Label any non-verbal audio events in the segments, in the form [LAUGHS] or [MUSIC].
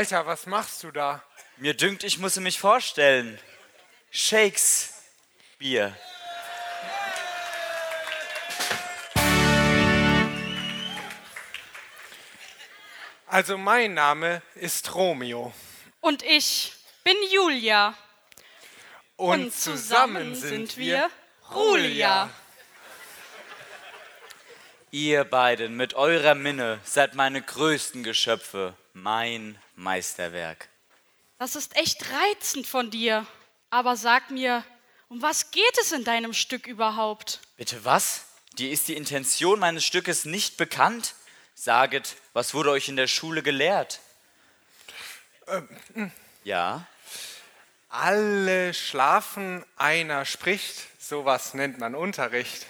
Alter, was machst du da? Mir dünkt, ich muss mich vorstellen. Shakespeare. Also mein Name ist Romeo. Und ich bin Julia. Und, Und zusammen sind wir Julia. Ihr beiden mit eurer Minne seid meine größten Geschöpfe, mein Meisterwerk. Das ist echt reizend von dir. Aber sag mir, um was geht es in deinem Stück überhaupt? Bitte was? Dir ist die Intention meines Stückes nicht bekannt? Saget, was wurde euch in der Schule gelehrt? Ja, Alle schlafen, einer spricht. Sowas nennt man Unterricht.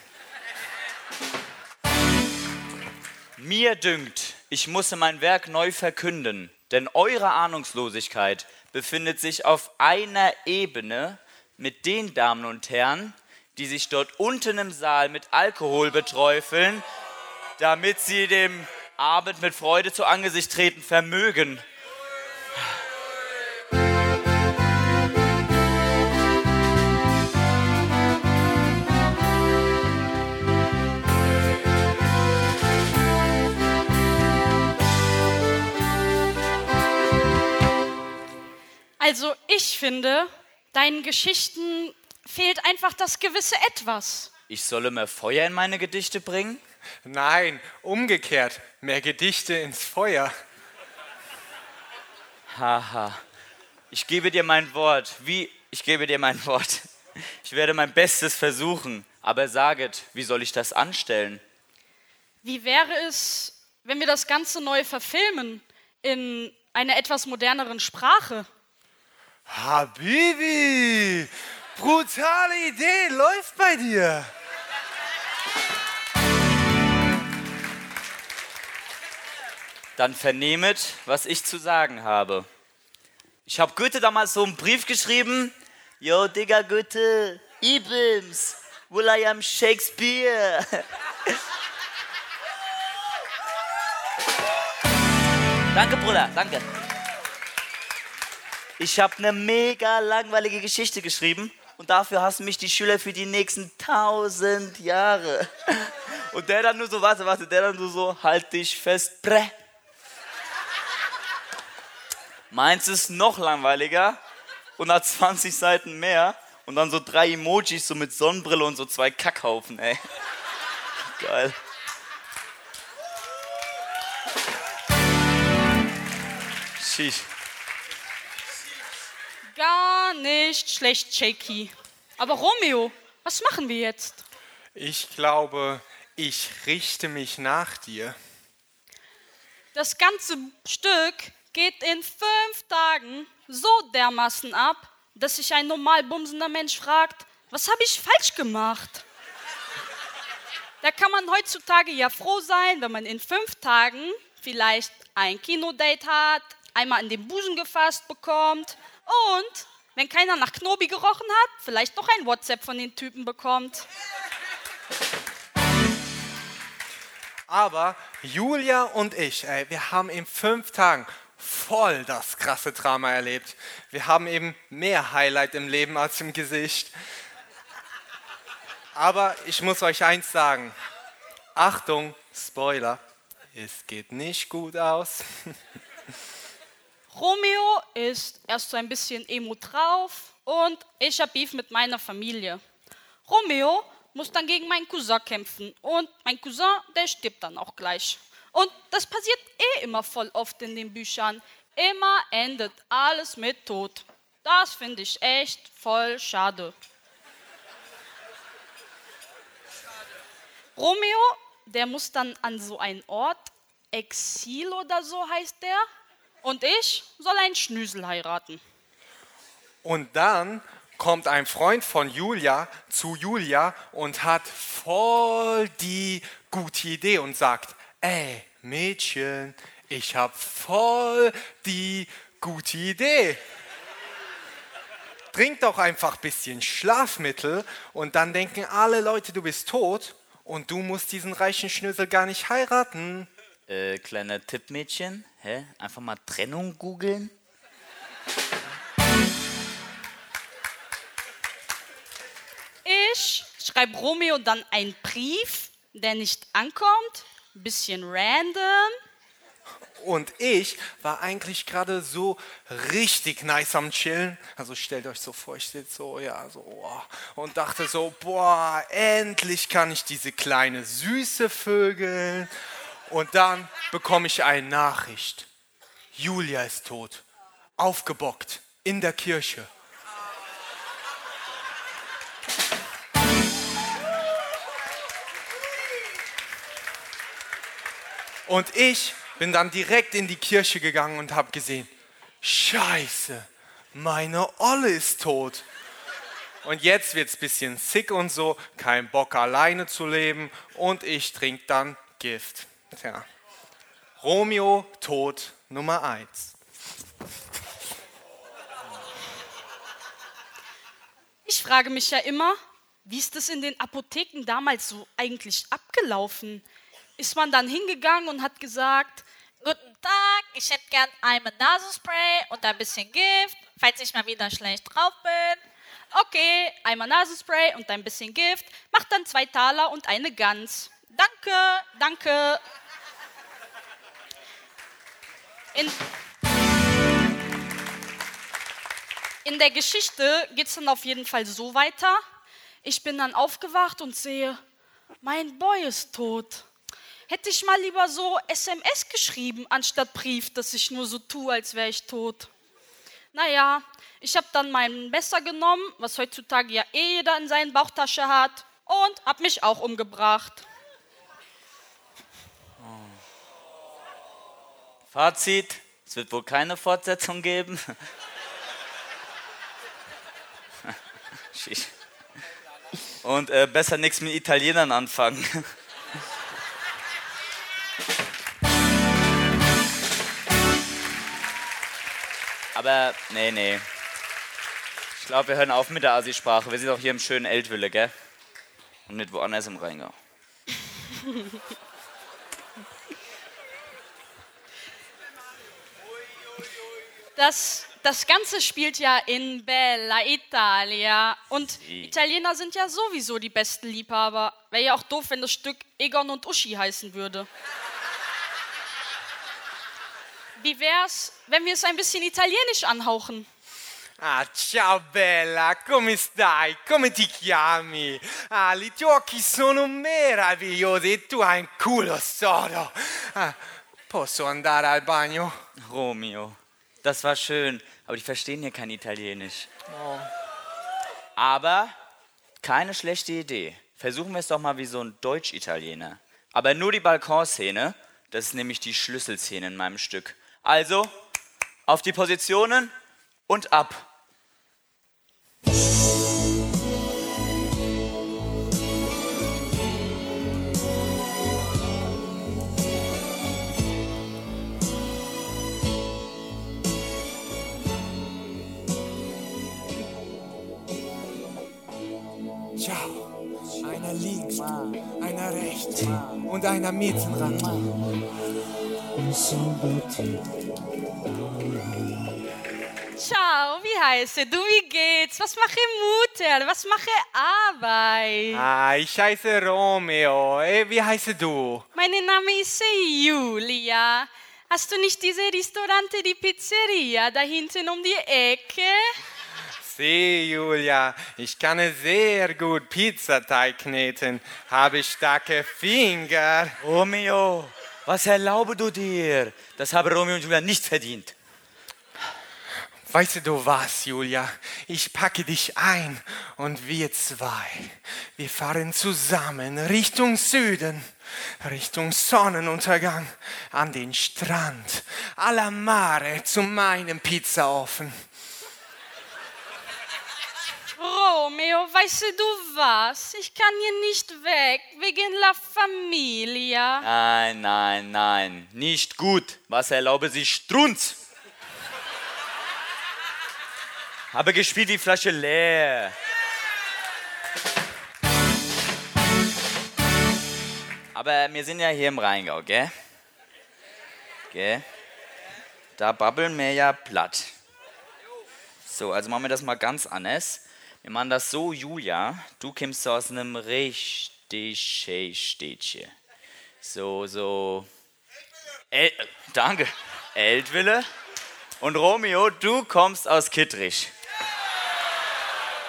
mir dünkt, ich musse mein Werk neu verkünden, denn eure Ahnungslosigkeit befindet sich auf einer Ebene mit den Damen und Herren, die sich dort unten im Saal mit Alkohol beträufeln, damit sie dem Abend mit Freude zu Angesicht treten vermögen. Also ich finde, deinen Geschichten fehlt einfach das gewisse Etwas. Ich solle mehr Feuer in meine Gedichte bringen? Nein, umgekehrt. Mehr Gedichte ins Feuer. Haha. Ich gebe dir mein Wort. Wie? Ich gebe dir mein Wort. Ich werde mein Bestes versuchen. Aber saget, wie soll ich das anstellen? Wie wäre es, wenn wir das Ganze neu verfilmen in einer etwas moderneren Sprache? Habibi! Brutale Idee, läuft bei dir. Dann vernehmet, was ich zu sagen habe. Ich habe Goethe damals so einen Brief geschrieben. Yo, Digga, Goethe, Ibims, am Shakespeare. [LAUGHS] danke, Bruder, danke. Ich habe eine mega langweilige Geschichte geschrieben und dafür hassen mich die Schüler für die nächsten tausend Jahre. [LAUGHS] Und der dann nur so, warte, warte, der dann nur so, halt dich fest, brä. Meins ist noch langweiliger und hat 20 Seiten mehr und dann so drei Emojis so mit Sonnenbrille und so zwei Kackhaufen, ey. [LAUGHS] Geil. Sheesh. Gar nicht schlecht, Shaky. Aber Romeo, was machen wir jetzt? Ich glaube, ich richte mich nach dir. Das ganze Stück geht in fünf Tagen so dermaßen ab, dass sich ein normal bumsender Mensch fragt, was habe ich falsch gemacht? Da kann man heutzutage ja froh sein, wenn man in fünf Tagen vielleicht ein Kinodate hat, einmal in den Busen gefasst bekommt und, wenn keiner nach Knobi gerochen hat, vielleicht noch ein WhatsApp von den Typen bekommt. Aber Julia und ich, ey, wir haben in fünf Tagen voll das krasse Drama erlebt. Wir haben eben mehr Highlight im Leben als im Gesicht. Aber ich muss euch eins sagen. Achtung, Spoiler. Es geht nicht gut aus. [LAUGHS] Romeo ist erst so ein bisschen emo drauf und ich hab Beef mit meiner Familie. Romeo muss dann gegen meinen Cousin kämpfen und mein Cousin, der stirbt dann auch gleich. Und das passiert eh immer voll oft in den Büchern. Immer endet alles mit Tod. Das finde ich echt voll schade. Romeo, der muss dann an so einen Ort, Exil oder so heißt der, und ich soll einen Schnüsel heiraten. Und dann kommt ein Freund von Julia zu Julia und hat voll die gute Idee und sagt, ey Mädchen, ich habe voll die gute Idee. Trink doch einfach ein bisschen Schlafmittel und dann denken alle Leute, du bist tot und du musst diesen reichen Schnösel gar nicht heiraten. Äh, kleiner Tippmädchen, hä? Einfach mal Trennung googeln. Ich schreibe Romeo dann einen Brief, der nicht ankommt. Bisschen random. Und ich war eigentlich gerade so richtig nice am Chillen. Also stellt euch so vor, ich sitze so, ja, so, oh, und dachte so, boah, endlich kann ich diese kleine süße Vögel. Und dann bekomme ich eine Nachricht. Julia ist tot. Aufgebockt. In der Kirche. Und ich bin dann direkt in die Kirche gegangen und habe gesehen, scheiße, meine Olle ist tot. Und jetzt wird es ein bisschen sick und so, kein Bock alleine zu leben und ich trinke dann Gift. Tja, Romeo tot Nummer eins. Ich frage mich ja immer, wie ist das in den Apotheken damals so eigentlich abgelaufen? Ist man dann hingegangen und hat gesagt, Guten Tag, ich hätte gern einmal Nasenspray und ein bisschen Gift, falls ich mal wieder schlecht drauf bin. okay, einmal Nasenspray und ein bisschen Gift, mach dann zwei Taler und eine Gans. Danke, danke. In, in der Geschichte geht es dann auf jeden Fall so weiter. Ich bin dann aufgewacht und sehe, mein Boy ist tot. Hätte ich mal lieber so SMS geschrieben, anstatt Brief, dass ich nur so tue, als wäre ich tot. Naja, ich habe dann mein Messer genommen, was heutzutage ja eh jeder in seiner Bauchtasche hat, und habe mich auch umgebracht. Fazit: Es wird wohl keine Fortsetzung geben. [LAUGHS] Und äh, besser nichts mit Italienern anfangen. Aber nee, nee. Ich glaube, wir hören auf mit der Asi-Sprache. Wir sind auch hier im schönen Eltville, gell? Und nicht woanders im Rheingau. Das, das Ganze spielt ja in Bella Italia. Und Si. Italiener sind ja sowieso die besten Liebhaber. Wäre ja auch doof, wenn das Stück Egon und Uschi heißen würde. Wie wär's, wenn wir es ein bisschen italienisch anhauchen? Ah, ciao bella, come stai? Come ti chiami? Ah, i tuoi occhi sono meravigliosi e tu hai un culo sodo. Ah, posso andare al bagno? Romeo, das war schön, aber die verstehen hier kein Italienisch. Aber keine schlechte Idee. Versuchen wir es doch mal wie so ein Deutsch-Italiener. Aber nur die Balkonszene, das ist nämlich die Schlüsselszene in meinem Stück. Also, auf die Positionen und ab. Und einer mittendran. Ciao, wie heiße du? Wie geht's? Was mache Mutter? Was mache Arbeit? Ah, ich heiße Romeo. Wie heißt du? Mein Name ist Julia. Hast du nicht diese Restaurante, die Pizzeria da hinten um die Ecke? Sie, Julia, ich kann sehr gut Pizzateig kneten. Habe starke Finger. Romeo, was erlaube du dir? Das habe Romeo und Julia nicht verdient. Weißt du was, Julia? Ich packe dich ein und wir zwei, wir fahren zusammen Richtung Süden, Richtung Sonnenuntergang, an den Strand, alla mare zu meinem Pizzaofen. Romeo, weißt du was? Ich kann hier nicht weg, wegen La Familia. Nein, nein, nein, nicht gut. Was erlaube sich Strunz? Habe gespielt die Flasche leer. Aber wir sind ja hier im Rheingau, gell? Gell? Da babbeln wir ja platt. So, also machen wir das mal ganz anders. Wir machen das so, Julia, du kommst aus einem richtig Städtchen. So, so. El danke. Eltville. Und Romeo, du kommst aus Kittrich.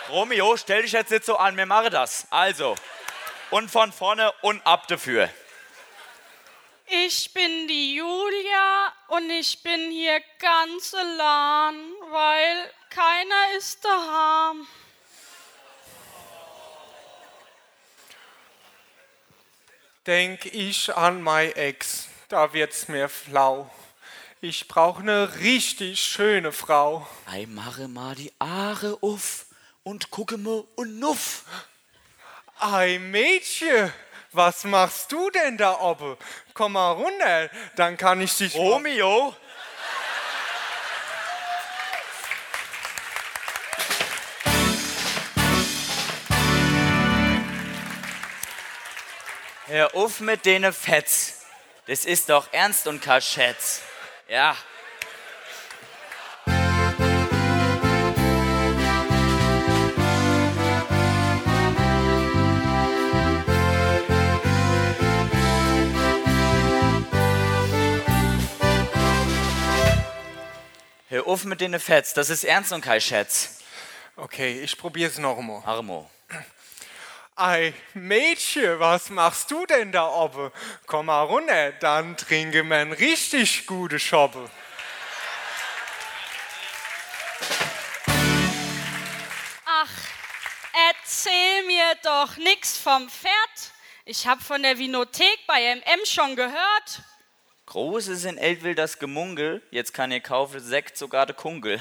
Romeo, stell dich jetzt nicht so an, wir machen das. Also, und von vorne und ab dafür. Ich bin die Julia und ich bin hier ganz allein, weil keiner ist daheim. Denk ich an mein Ex, da wird's mir flau. Ich brauch ne richtig schöne Frau. Ei, mache mal die Aare auf und gucke mir und nuff. Ei Mädchen, was machst du denn da oben? Komm mal runter, dann kann ich dich. Romeo? Hör auf mit denen Fetz. Das ist doch ernst und kein Schätz. Ja. Hör auf mit denen Fetz. Das ist ernst und kein Schätz. Okay, ich probier's noch mal. Armo. Ei Mädchen, was machst du denn da oben? Komm mal runter, dann trinken wir ein richtig gute Schoppe. Ach, erzähl mir doch nix vom Pferd. Ich hab von der Vinothek bei MM schon gehört. Groß ist in Eltville das Gemungel. Jetzt kann ihr kaufen Sekt sogar de Kungel.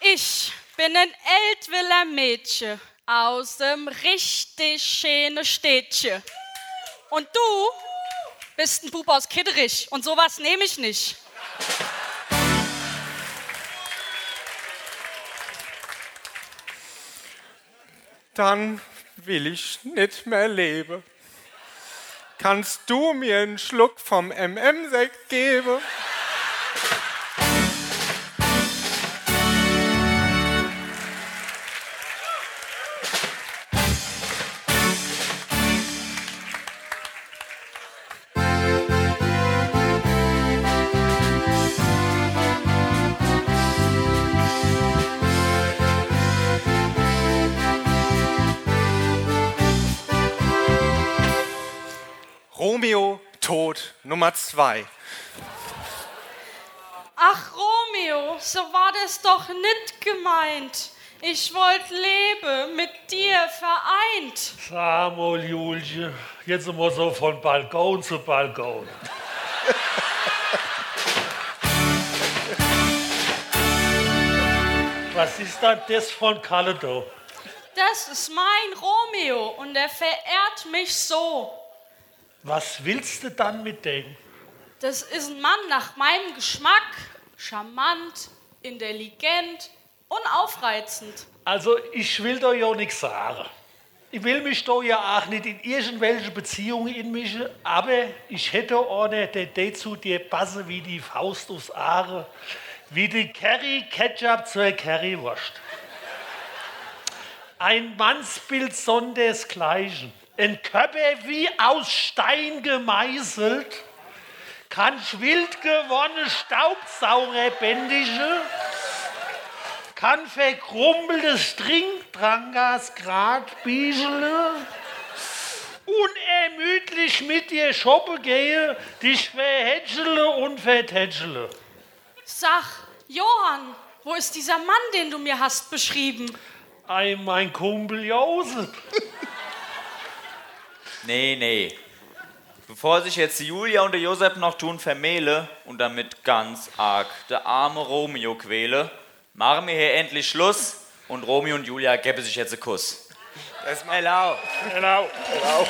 Ich bin ein Eltviller Mädchen aus dem richtig schönen Städtchen. Und du bist ein Bub aus Kitterich und sowas nehme ich nicht. Dann will ich nicht mehr leben. Kannst du mir einen Schluck vom MM-Sekt geben? Nummer zwei. Ach Romeo, so war das doch nicht gemeint. Ich wollte leben mit dir vereint. Samuel, Julche, jetzt immer so von Balkon zu Balkon. Was ist dann das von Kaledo? Das ist mein Romeo und er verehrt mich so. Was willst du dann mit dem? Das ist ein Mann nach meinem Geschmack. Charmant, intelligent und aufreizend. Also, ich will da ja nichts sagen. Ich will mich da ja auch nicht in irgendwelche Beziehungen inmischen, aber ich hätte eine, der dazu dir passe wie die Faust aufs Aare, wie die Curry Ketchup zur Currywurst. Ein Mannsbild sondersgleichen. Ein Körper wie aus Stein gemeißelt, kann wild gewonnene Staubsauger bändigen, kann verkrummeltes Trinkdrangas grad biegele, unermüdlich mit dir shoppen gehe, dich verhätschele und vertätschele. Sag, Johann, wo ist dieser Mann, den du mir hast beschrieben? Ei, mein Kumpel Josef. Nee, nee. Bevor sich jetzt die Julia und der Josep noch tun vermähle und damit ganz arg der arme Romeo quäle, machen wir hier endlich Schluss und Romeo und Julia gäbe sich jetzt einen Kuss. Das Hello. Genau. Hello.